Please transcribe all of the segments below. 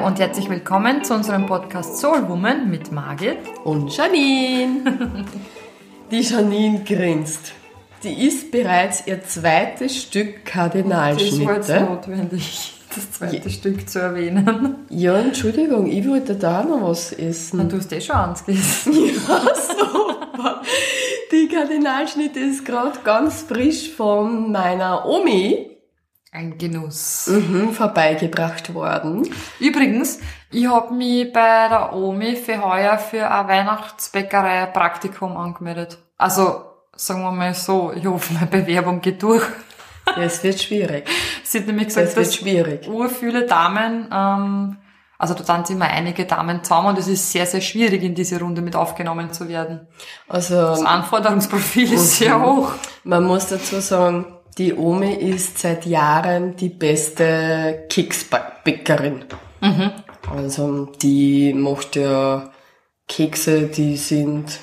Hallo und herzlich willkommen zu unserem Podcast Soul Woman mit Margit und Janine. Die Janine grinst. Die ist bereits ihr zweites Stück Kardinalschnitte. Das war jetzt notwendig, das zweite ja. Stück zu erwähnen. Ja, Entschuldigung, ich wollte da noch was essen. Na, du hast eh schon eins gegessen. Ja, super. Die Kardinalschnitte ist gerade ganz frisch von meiner Omi ein Genuss. Mhm, vorbeigebracht worden. Übrigens, ich habe mich bei der Omi für heuer für ein Weihnachtsbäckerei Praktikum angemeldet. Also, sagen wir mal so, ich hoffe, meine Bewerbung geht durch. Ja, es wird schwierig. Sie hat nämlich gesagt, es wird schwierig. ur viele Damen, ähm, also da sind immer einige Damen zusammen und es ist sehr, sehr schwierig, in diese Runde mit aufgenommen zu werden. Also, das Anforderungsprofil ist sehr hoch. Man muss dazu sagen, die Omi ist seit Jahren die beste Keksbäckerin. Mhm. Also die macht ja Kekse, die sind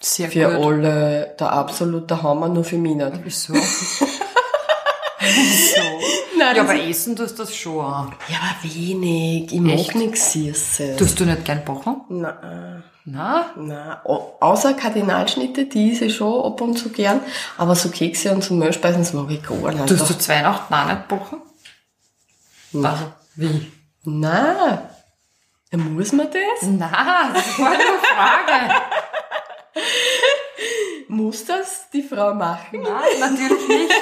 Sehr für gut. alle der absolute Hammer, nur für mich nicht. Wieso? Wieso? Nein, ja, aber essen tust du das schon. Ja, aber wenig. Ich Echt? mag nichts Süßes. Tust du nicht gern backen? Nein. Na? Nein, au- außer Kardinalschnitte, die ist ich schon ab und zu gern, aber so Kekse und so Mehlspeisen, das mag ich gar nicht. Tust du zu Weihnachten auch nicht backen? Also, wie? Nein. Ja, muss man das? Na, das war eine Frage. Muss das die Frau machen? Nein, natürlich nicht.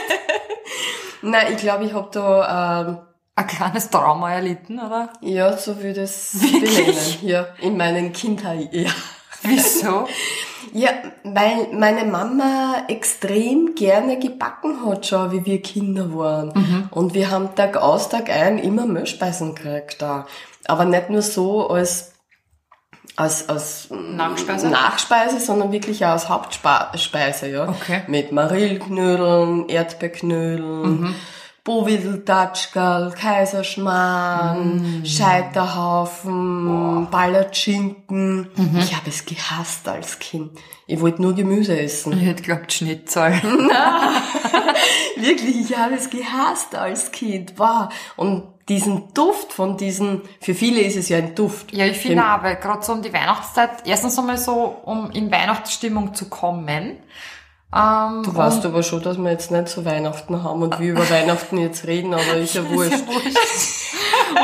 Nein, ich glaube, ich habe da, ähm, Ein kleines Trauma erlitten, oder? ja, so würde ich es benennen. Ja, in meinen Kindheit, ja. Wieso? Ja, weil meine Mama extrem gerne gebacken hat schon, wie wir Kinder waren. Und wir haben Tag aus, Tag ein immer Mehlspeisen gekriegt da. Aber nicht nur so als, als, als Nachspeise? Nachspeise, sondern wirklich auch als Hauptspeise, ja. Okay. Mit Marillknödeln, Erdbeerknödeln, Bovidel-Tatschkal, Kaiserschmarrn, Scheiterhaufen, Ballertschinken. Ich habe es gehasst als Kind. Ich wollte nur Gemüse essen. Ich hätte glaubt Schnitzel. Wirklich, ich habe es gehasst als Kind. Wow. Und diesen Duft von diesen, für viele ist es ja ein Duft. Ja, ich finde weil gerade so um die Weihnachtszeit, erstens einmal so, um in Weihnachtsstimmung zu kommen. Ähm, Du weißt aber schon, dass wir jetzt nicht so Weihnachten haben und wir über Weihnachten jetzt reden, aber ist ja wurscht.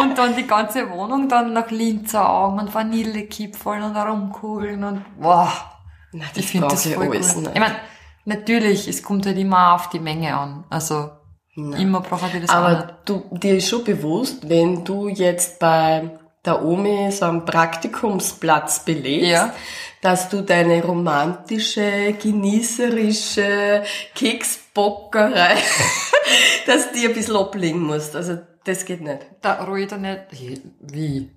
und dann die ganze Wohnung dann nach Linzeraugen und Vanillekipferl und Rumkugeln und wow. Nein, Ich finde das ich voll gut. alles Ich nicht. meine, natürlich, es kommt halt immer auf die Menge an. Also immer braucht ich das. Aber du, dir ist schon bewusst, wenn du jetzt bei der Omi so einen Praktikumsplatz belegst, Ja. dass du deine romantische, genießerische Keksbockerei, dass die ein bisschen ablegen musst. Also das geht nicht. Da ruhe ich dann nicht, wie?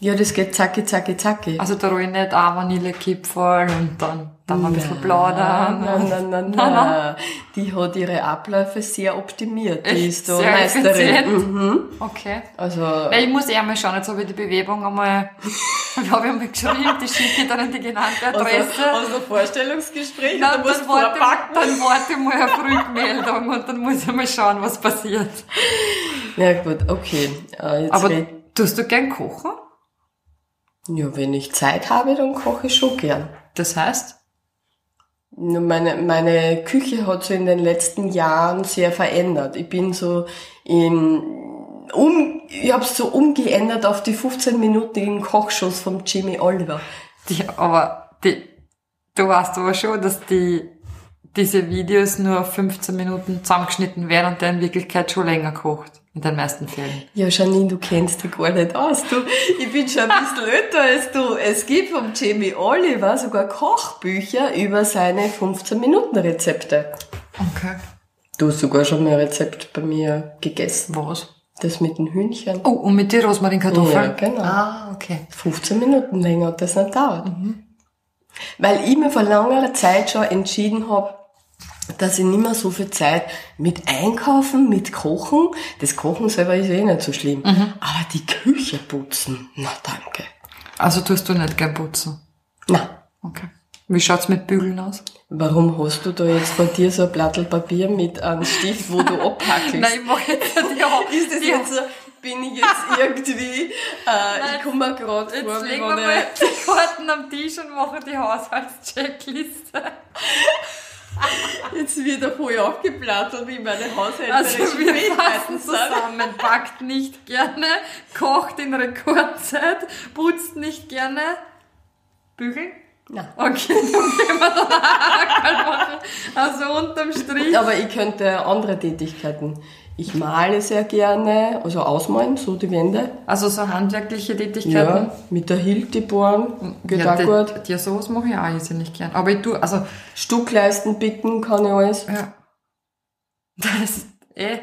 Ja, das geht zacki, zacki, zacki. Also da ruhe ich nicht auch Vanillekipferl und dann, dann ein bisschen plaudern. Nein, nein, nein, nein. Die hat ihre Abläufe sehr optimiert. Die Echt? ist da Sehr Meisterin. Mhm. Okay. Also, Weil ich muss eher mal schauen, jetzt habe ich die Bewerbung einmal, habe ich einmal geschrieben, die schicke ich dann in die genannte Adresse. aus der Vorstellungsgespräch, Dann, dann, warte, dann warte ich mal auf Rückmeldung und dann muss ich mal schauen, was passiert. Ja gut, okay. Äh, Jetzt Aber tust du gern kochen? Ja, wenn ich Zeit habe, dann koche ich schon gern. Das heißt? Meine, meine Küche hat sich in den letzten Jahren sehr verändert. Ich bin so in, um, ich habe so umgeändert auf die 15-minütigen Kochshows von Jimmy Oliver. Die, aber die, du weißt aber schon, dass die, diese Videos nur 15 Minuten zusammengeschnitten werden und der in Wirklichkeit schon länger kocht. In den meisten Fällen. Ja, Janine, du kennst dich gar nicht aus. Du, ich bin schon ein bisschen älter als du. Es gibt vom Jamie Oliver sogar Kochbücher über seine 15-Minuten-Rezepte. Okay. Du hast sogar schon mal ein Rezept bei mir gegessen. Was? Das mit den Hühnchen. Oh, und mit den Rosmarinkartoffeln? Ja, genau. Ah, okay. 15 Minuten länger hat das nicht dauert. Weil ich mir vor langer Zeit schon entschieden habe, dass ich nicht mehr so viel Zeit mit Einkaufen, mit Kochen, das Kochen selber ist eh nicht so schlimm, aber die Küche putzen, na danke. Also tust du nicht gern putzen? Na, Okay. Wie schaut's mit Bügeln aus? warum hast du da jetzt bei dir so ein Blattel Papier mit einem Stift, wo du abhackelst? Nein, ich mach jetzt die, ist das die, jetzt so, bin ich jetzt irgendwie, äh, ich komme mir gerade Jetzt vor, wie legen wir mal die Karten am Tisch und machen die Haushaltscheckliste. jetzt wieder voll aufgeplattert, wie meine Also haushälterischen wir fassen zusammen. Backt nicht gerne, kocht in Rekordzeit, putzt nicht gerne, bügeln. Nein. Okay, dann gehen wir dann auch. Also unterm Strich. Aber ich könnte andere Tätigkeiten. Ich male sehr gerne, also ausmalen, so die Wände. Also so handwerkliche Tätigkeiten. Ja, mit der Hilti bohren, geht ja, auch die- gut. Ja, sowas mache ich auch irrsinnig gern. Aber ich tu, also, Stuckleisten bicken kann ich alles. ja. Das, eh,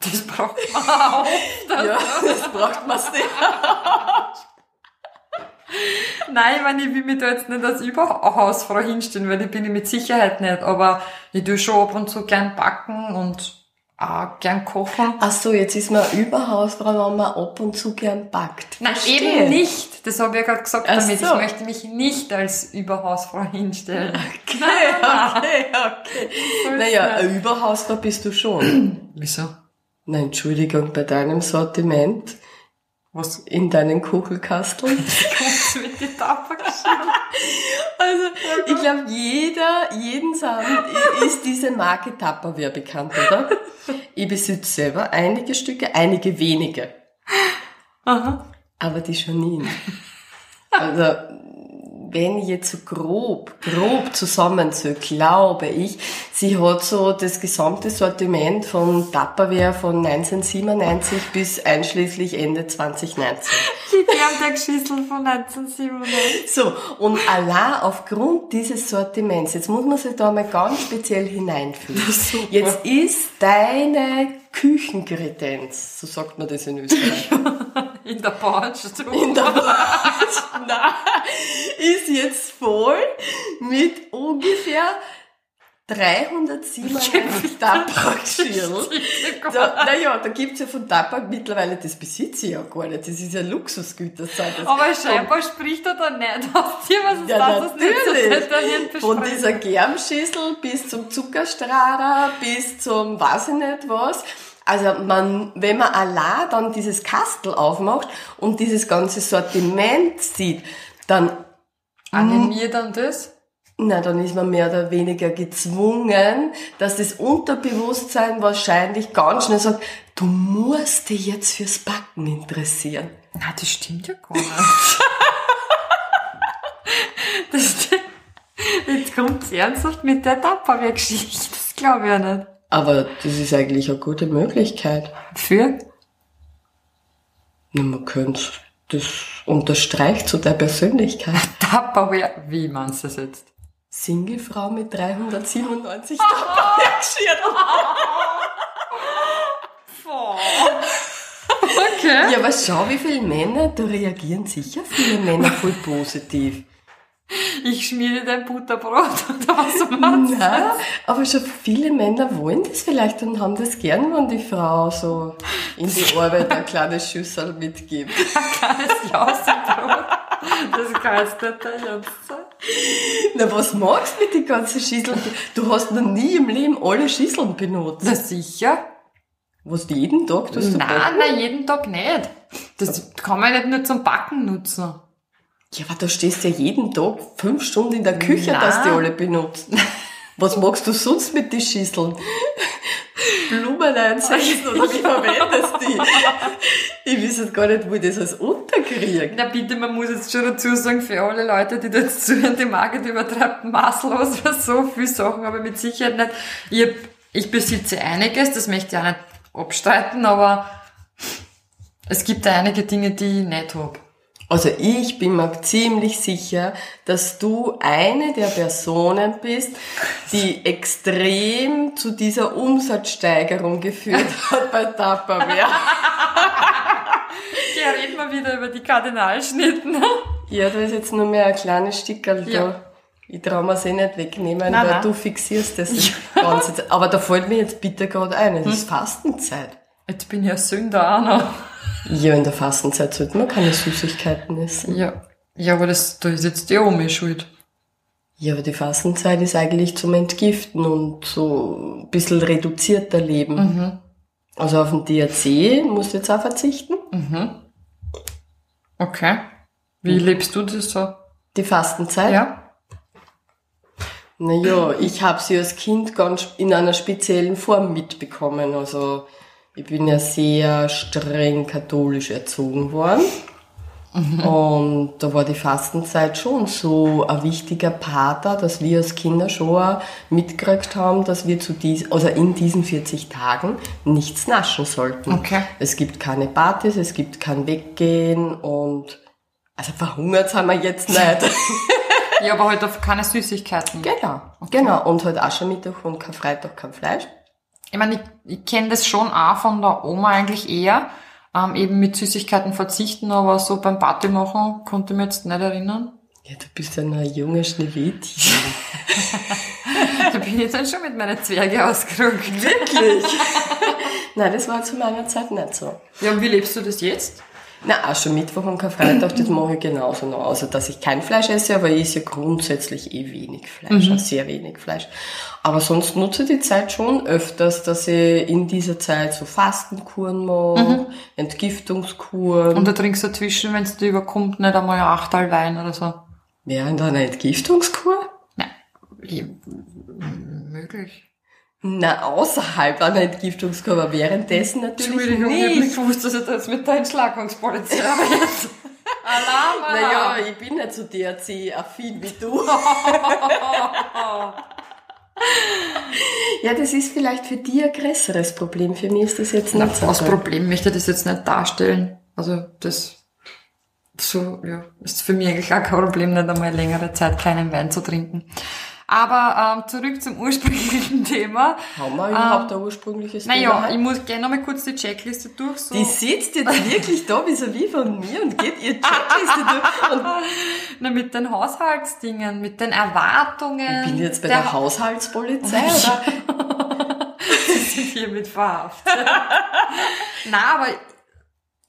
das braucht man auch. Das, Ja, das braucht man sehr. Nein, ich meine, ich will mich da jetzt nicht als Überhausfrau hinstellen, weil ich bin ich mit Sicherheit nicht. Aber ich tue schon ab und zu gern backen und auch gern kochen. Ach so, jetzt ist man Überhausfrau, wenn man ab und zu gern backt. Nein, Verstehe. eben nicht. Das habe ich ja gerade gesagt Ach damit. so. Ich möchte mich nicht als Überhausfrau hinstellen. Okay, okay, okay. Naja, eine Überhausfrau bist du schon. Wieso? Nein, Entschuldigung, bei deinem Sortiment, Was in deinen Kuchelkasteln. mit die Tabakschirm? Also, ich glaube, jeder, jeden Samen ist diese Marke Tupperware bekannt, oder? Ich besitze selber einige Stücke, einige wenige. Aha. Aber die Janine. Also, wenn ich jetzt so grob, grob zusammenzähle, glaube ich, sie hat so das gesamte Sortiment von Tupperware von 1997 bis einschließlich Ende 2019. Die Bernberg-Schüssel von 1997. So, und allein aufgrund dieses Sortiments, jetzt muss man sich da mal ganz speziell hineinfühlen. Jetzt ist deine Küchenkredenz, so sagt man das in Österreich, In der Bauernstube. in der Nein, ist jetzt voll mit ungefähr 397 Tabakschirl. Da, naja, da gibt's ja von Tabak mittlerweile, das besitze ich ja gar nicht, das ist ja Luxusgüterzeit. Das Aber scheinbar spricht er da nicht aus dir, was ist Ja, das, natürlich. Von besprechen. dieser Germschüssel bis zum Zuckerstrahler, bis zum weiß ich nicht was. Also man, wenn man allein dann dieses Kastel aufmacht und dieses ganze Sortiment sieht, dann, Animiert dann das? Na, dann ist man mehr oder weniger gezwungen, dass das Unterbewusstsein wahrscheinlich ganz schnell sagt, du musst dich jetzt fürs Backen interessieren. Na, das stimmt ja gar nicht. das. Jetzt kommt's ernsthaft mit der Tupperware-Geschichte. Das glaube ich ja nicht. Aber das ist eigentlich eine gute Möglichkeit. Für? Na, man könnte, das unterstreicht zu der Persönlichkeit. Tupperware. Wie meinst du das jetzt? Singlefrau mit 397 Tupperware-Geschirr. Okay. Ja, aber schau, wie viele Männer, da reagieren sicher viele Männer voll positiv. Ich schmiere dein Butterbrot oder was meinst du? Nein, aber schon viele Männer wollen das vielleicht und haben das gern, wenn die Frau so in die Arbeit eine kleine Schüssel mitgibt. Kleines Lausenbrot. Das kann jetzt nicht Ernst sein. Na, was magst du mit den ganzen Schüsseln? Du hast noch nie im Leben alle Schüsseln benutzt. Na sicher. Was jeden Tag tust du Nein, backen? nein, jeden Tag nicht. Das kann man nicht nur zum Backen nutzen. Ja, aber da stehst du ja jeden Tag fünf Stunden in der Küche, Nein. dass die alle benutzt. Was magst du sonst mit den Schüsseln? Blumen einsetzen oder wie verwendest du die? Ich weiß gar nicht, wo ich das alles unterkriege. Na bitte, man muss jetzt schon dazu sagen, für alle Leute, die da jetzt zuhören, die Margit übertreibt maßlos, weil so viele Sachen ich mit Sicherheit nicht. Ich, hab, ich besitze einiges, das möchte ich auch nicht abstreiten, aber es gibt einige Dinge, die ich nicht habe. Also ich bin mir ziemlich sicher, dass du eine der Personen bist, die extrem zu dieser Umsatzsteigerung geführt hat bei Tupperware. Ja, reden wir wieder über die Kardinalschnitten. Ja, da ist jetzt nur mehr ein kleines Stickerl Ja. da. Ich trau mir's eh nicht wegnehmen, Nein, weil nein. du fixierst das die ganze. Aber da fällt mir jetzt bitte gerade ein, es ist Fastenzeit. Jetzt bin ich ja Sünder auch noch. Ja, in der Fastenzeit sollte man keine Süßigkeiten essen. Ja. Ja, aber das, da ist jetzt die Omi schuld. Ja, aber die Fastenzeit ist eigentlich zum Entgiften und so ein bisschen reduzierter Leben. Also auf den DRC musst du jetzt auch verzichten. Okay. Wie lebst du das so? Die Fastenzeit. Ja? Naja, ich habe sie als Kind ganz in einer speziellen Form mitbekommen. Also ich bin ja sehr streng katholisch erzogen worden. Und da war die Fastenzeit schon so ein wichtiger Pater, dass wir als Kinder schon auch mitgekriegt haben, dass wir zu dies, also in diesen 40 Tagen nichts naschen sollten. Okay. Es gibt keine Partys, es gibt kein Weggehen und also verhungert sind wir jetzt nicht. Ja, aber halt auf keine Süßigkeiten. genau, genau. Und halt Aschermittwoch und kein Freitag kein Fleisch. Ich meine, ich, ich kenne das schon auch von der Oma eigentlich eher, ähm, eben mit Süßigkeiten verzichten, aber so beim Party machen konnte ich mich jetzt nicht erinnern. Ja, du bist ja ein junge Schneewittchen. Da bin ich dann schon mit meinen Zwerge ausgerückt. Wirklich? Nein, das war zu meiner Zeit nicht so. Ja, und wie lebst du das jetzt? Na, Aschermittwoch und Karfreitag, das mache ich genauso noch. Also, dass ich kein Fleisch esse, aber ich esse ja grundsätzlich eh wenig Fleisch, also sehr wenig Fleisch. Aber sonst nutze ich die Zeit schon öfters, dass ich in dieser Zeit so Fastenkuren mache, Entgiftungskuren. Und da trinkst du dazwischen, wenn es dir überkommt, nicht einmal ein Achtel Wein oder so. Während einer Entgiftungskur? Nein, ich, möglich. Na, außerhalb einer Entgiftungskur, währenddessen natürlich Entschuldigung, ich hab nicht. nicht gewusst, dass ich da jetzt mit der Entschlackungspolizei redet. Alarm, Alarm. Naja, ich bin nicht so DRC-affin wie du. ja, das ist vielleicht für dich ein größeres Problem. Für mich ist das jetzt nicht so. Das Problem möchte ich das jetzt nicht darstellen. Also das so, ja, ist für mich eigentlich auch kein Problem, nicht einmal längere Zeit keinen Wein zu trinken. Aber ähm, zurück zum ursprünglichen Thema. Haben wir überhaupt ein ursprüngliches Naja, Thema? ich muss gerne nochmal kurz die Checkliste durch. So. Die sitzt jetzt wirklich da vis-à-vis von mir und geht ihr Checkliste durch. Und Na, mit den Haushaltsdingen, mit den Erwartungen. ich bin jetzt bei der, der Haushaltspolizei, oder? sind hiermit verhaftet. Na, aber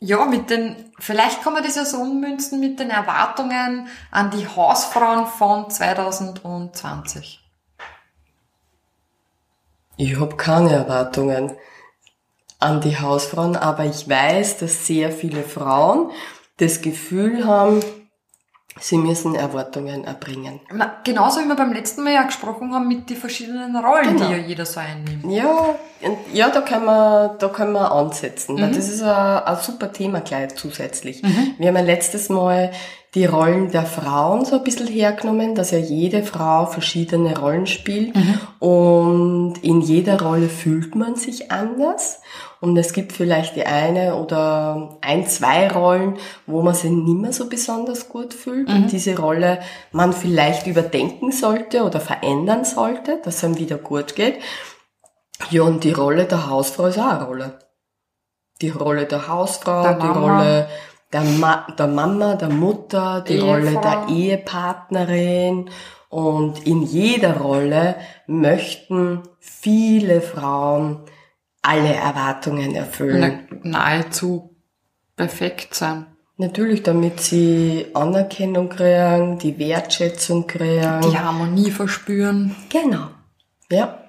ja, mit den, vielleicht kann man das ja so ummünzen mit den Erwartungen an die Hausfrauen von 2020. Ich habe keine Erwartungen an die Hausfrauen, aber ich weiß, dass sehr viele Frauen das Gefühl haben, sie müssen Erwartungen erbringen. Na, genauso wie wir beim letzten Mal ja gesprochen haben mit den verschiedenen Rollen, Genau. die ja jeder so einnimmt. Ja, ja, da können wir, da können wir ansetzen, Mhm. das ist ein, ein super Thema gleich zusätzlich. Wir haben ja letztes Mal die Rollen der Frauen so ein bisschen hergenommen, dass ja jede Frau verschiedene Rollen spielt Mhm. und in jeder Rolle fühlt man sich anders und es gibt vielleicht die eine oder ein, zwei Rollen, wo man sich nicht mehr so besonders gut fühlt und diese Rolle man vielleicht überdenken sollte oder verändern sollte, dass es einem wieder gut geht. Ja, und die Rolle der Hausfrau ist auch eine Rolle. Die Rolle der Hausfrau, Der die. Rolle der, Ma der Mama, der Mutter, die Ehefrau. Rolle der Ehepartnerin. Und in jeder Rolle möchten viele Frauen alle Erwartungen erfüllen. Na, nahezu perfekt sein. Natürlich, damit sie Anerkennung kriegen, die Wertschätzung kriegen. Die Harmonie verspüren. Genau. Ja.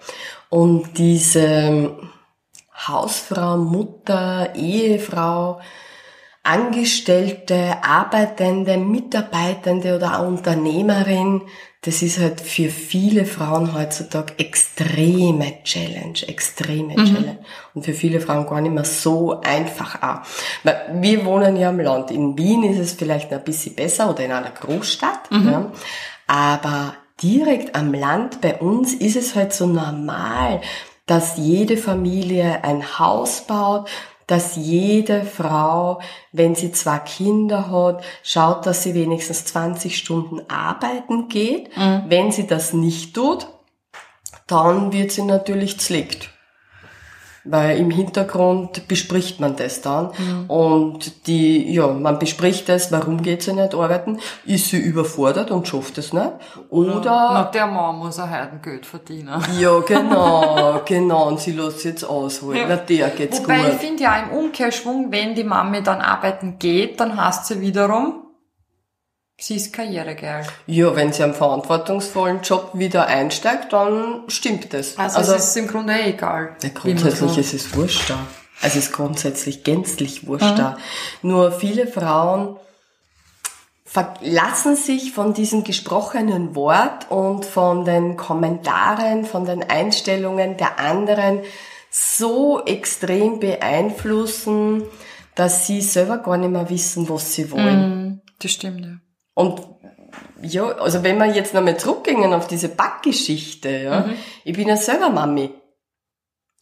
Und diese Hausfrau, Mutter, Ehefrau, Angestellte, Arbeitende, Mitarbeitende oder auch Unternehmerin, das ist halt für viele Frauen heutzutage extreme Challenge, extreme Challenge. Und für viele Frauen gar nicht mehr so einfach auch. Weil wir wohnen ja am Land. In Wien ist es vielleicht ein bisschen besser oder in einer Großstadt. Ja. Aber direkt am Land bei uns ist es halt so normal, dass jede Familie ein Haus baut, dass jede Frau, wenn sie zwei Kinder hat, schaut, dass sie wenigstens 20 Stunden arbeiten geht. Wenn sie das nicht tut, dann wird sie natürlich zlickt. Weil im Hintergrund bespricht man das dann. Und die, ja, man bespricht das, warum geht sie nicht arbeiten? Ist sie überfordert und schafft es nicht? Oder, Na, der Mann muss ein Heidengeld verdienen. ja, genau, genau, und sie lässt jetzt ausholen. Ja. Na, der geht's Wobei ich gut. finde ja im Umkehrschwung, wenn die Mami dann arbeiten geht, dann heißt sie wiederum, sie ist karrieregeil. Ja, wenn sie am verantwortungsvollen Job wieder einsteigt, dann stimmt das. Also, es ist im Grunde eh egal. ja, grundsätzlich ist es wurscht da. Also ist grundsätzlich gänzlich wurscht da. Nur viele Frauen verlassen sich von diesem gesprochenen Wort und von den Kommentaren, von den Einstellungen der anderen so extrem beeinflussen, dass sie selber gar nicht mehr wissen, was sie wollen. Mhm, das stimmt, ja. Und ja, also wenn wir jetzt nochmal zurückgehen auf diese Backgeschichte, ja, ich bin ja selber Mami.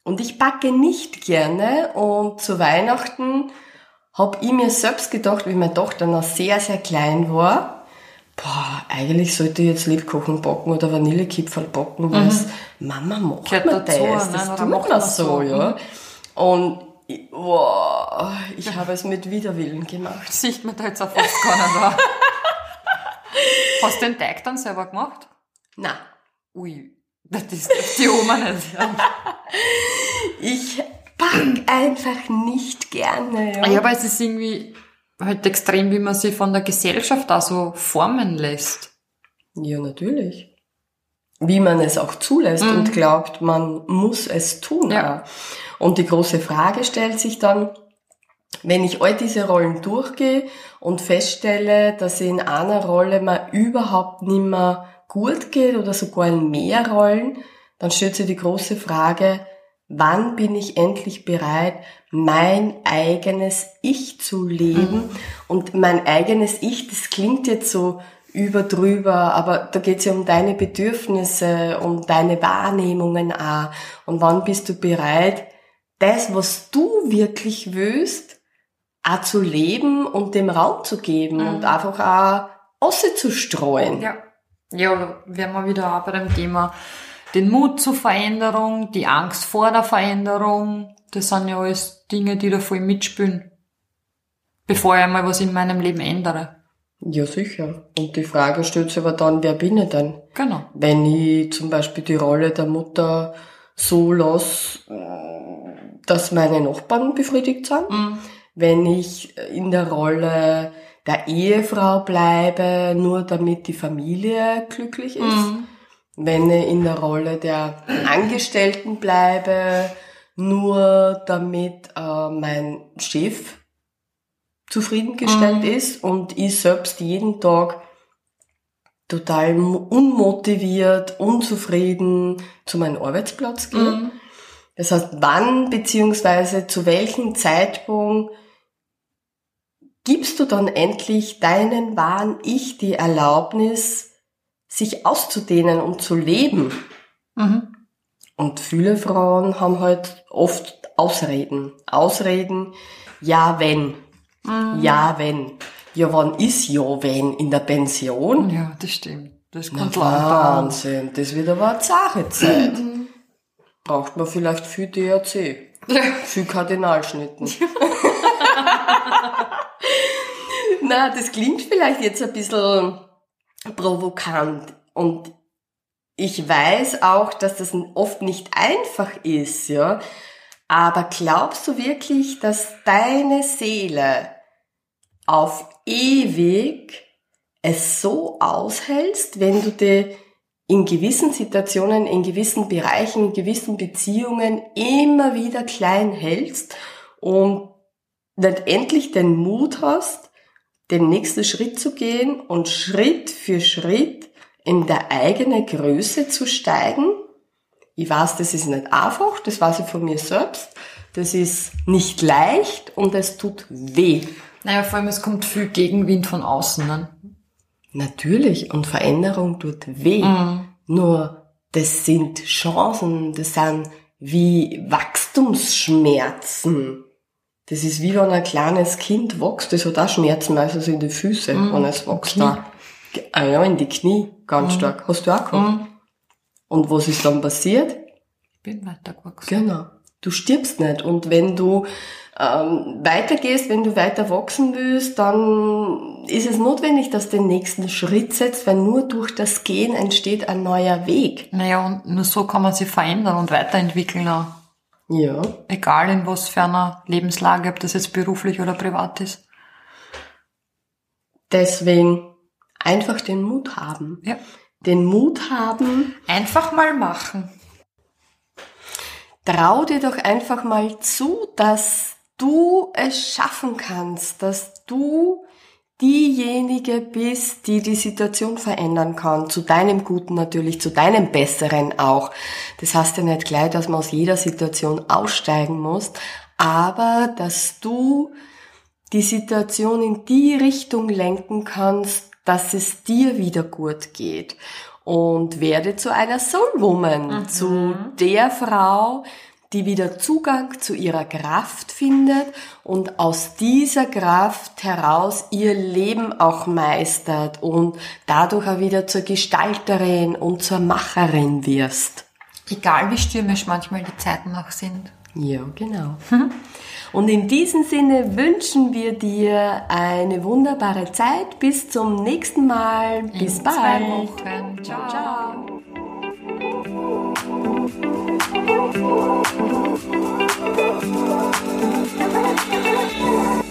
Und ich backe nicht gerne und zu Weihnachten hab ich mir selbst gedacht, wie meine Tochter noch sehr, sehr klein war, boah, eigentlich sollte ich jetzt Lebkuchen backen oder Vanillekipferl backen, weil es Mama macht Gehört mir dazu, das, ne? das tut man man so, so, ja. Und ich, boah, ich habe es mit Widerwillen gemacht. Sieht man da jetzt nicht an. Hast du den Teig dann selber gemacht? Na, Ui, das ist die Oma nicht. Ich back einfach nicht gerne, ja. ja, aber es ist irgendwie halt extrem, wie man sich von der Gesellschaft da so formen lässt. Ja, natürlich. Wie man es auch zulässt und glaubt, man muss es tun. Ja. Und die große Frage stellt sich dann, wenn ich all diese Rollen durchgehe und feststelle, dass in einer Rolle mir überhaupt nicht mehr gut geht oder sogar in mehr Rollen, dann stellt sich die große Frage, wann bin ich endlich bereit, mein eigenes Ich zu leben? Und mein eigenes Ich, das klingt jetzt so überdrüber, aber da geht's ja um deine Bedürfnisse, um deine Wahrnehmungen auch. Und wann bist du bereit, das, was du wirklich willst, auch zu leben und dem Raum zu geben und einfach auch Osse zu streuen. Ja. Ja, wären wir wieder auch bei dem Thema den Mut zur Veränderung, die Angst vor der Veränderung. Das sind ja alles Dinge, die da voll mitspielen. Bevor ich mal was in meinem Leben ändere. Ja, sicher. Und die Frage stellt sich aber dann, wer bin ich denn? Genau. Wenn ich zum Beispiel die Rolle der Mutter so lasse, dass meine Nachbarn befriedigt sind, wenn ich in der Rolle der Ehefrau bleibe, nur damit die Familie glücklich ist, wenn ich in der Rolle der Angestellten bleibe, nur damit äh, mein Chef zufriedengestellt ist und ich selbst jeden Tag total mo- unmotiviert, unzufrieden zu meinem Arbeitsplatz gehe. Das heißt, wann beziehungsweise zu welchem Zeitpunkt gibst du dann endlich deinen wahren Ich die Erlaubnis, sich auszudehnen und zu leben? Mhm. Und viele Frauen haben halt oft Ausreden. Ausreden, ja wenn, ja wenn. Ja, wann ist ja wenn in der Pension? Ja, das stimmt. Das Na, kommt lauter. Wahnsinn, das wird aber eine zahre Zeit. Braucht man vielleicht viel DRC. Viel Kardinalschnitten. Na, das klingt vielleicht jetzt ein bisschen provokant. Und ich weiß auch, dass das oft nicht einfach ist, ja. Aber glaubst du wirklich, dass deine Seele auf ewig es so aushältst, wenn du dir in gewissen Situationen, in gewissen Bereichen, in gewissen Beziehungen immer wieder klein hältst und nicht endlich den Mut hast, den nächsten Schritt zu gehen und Schritt für Schritt in der eigene Größe zu steigen. Ich weiß, das ist nicht einfach, das weiß ich von mir selbst. Das ist nicht leicht und es tut weh. Naja, vor allem, es kommt viel Gegenwind von außen. Ne? Natürlich, und Veränderung tut weh. Nur, das sind Chancen, das sind wie Wachstumsschmerzen. Das ist wie wenn ein kleines Kind wächst, das hat auch Schmerzen, meistens in die Füße, wenn es wächst. Knie. Da. Ah ja, in die Knie, ganz stark. Hast du auch gehabt. Und was ist dann passiert? Ich bin weitergewachsen. Genau. Du stirbst nicht. Und wenn du ähm, weitergehst, wenn du weiter wachsen willst, dann ist es notwendig, dass du den nächsten Schritt setzt, weil nur durch das Gehen entsteht ein neuer Weg. Naja, und nur so kann man sich verändern und weiterentwickeln. Auch. Ja. Egal in was für einer Lebenslage, ob das jetzt beruflich oder privat ist. Deswegen einfach den Mut haben. Ja. Den Mut haben, Einfach mal machen. trau dir doch einfach mal zu, dass du es schaffen kannst, dass du diejenige bist, die die Situation verändern kann, zu deinem Guten natürlich, zu deinem Besseren auch. Das heißt ja nicht gleich, dass man aus jeder Situation aussteigen muss, aber dass du die Situation in die Richtung lenken kannst, dass es dir wieder gut geht. Und werde zu einer Soulwoman, mhm. zu der Frau, die wieder Zugang zu ihrer Kraft findet und aus dieser Kraft heraus ihr Leben auch meistert und dadurch auch wieder zur Gestalterin und zur Macherin wirst. Egal wie stürmisch manchmal die Zeiten auch sind. Ja, genau. Und in diesem Sinne wünschen wir dir eine wunderbare Zeit. Bis zum nächsten Mal. Bis in bald. Zwei Wochen. Thank you.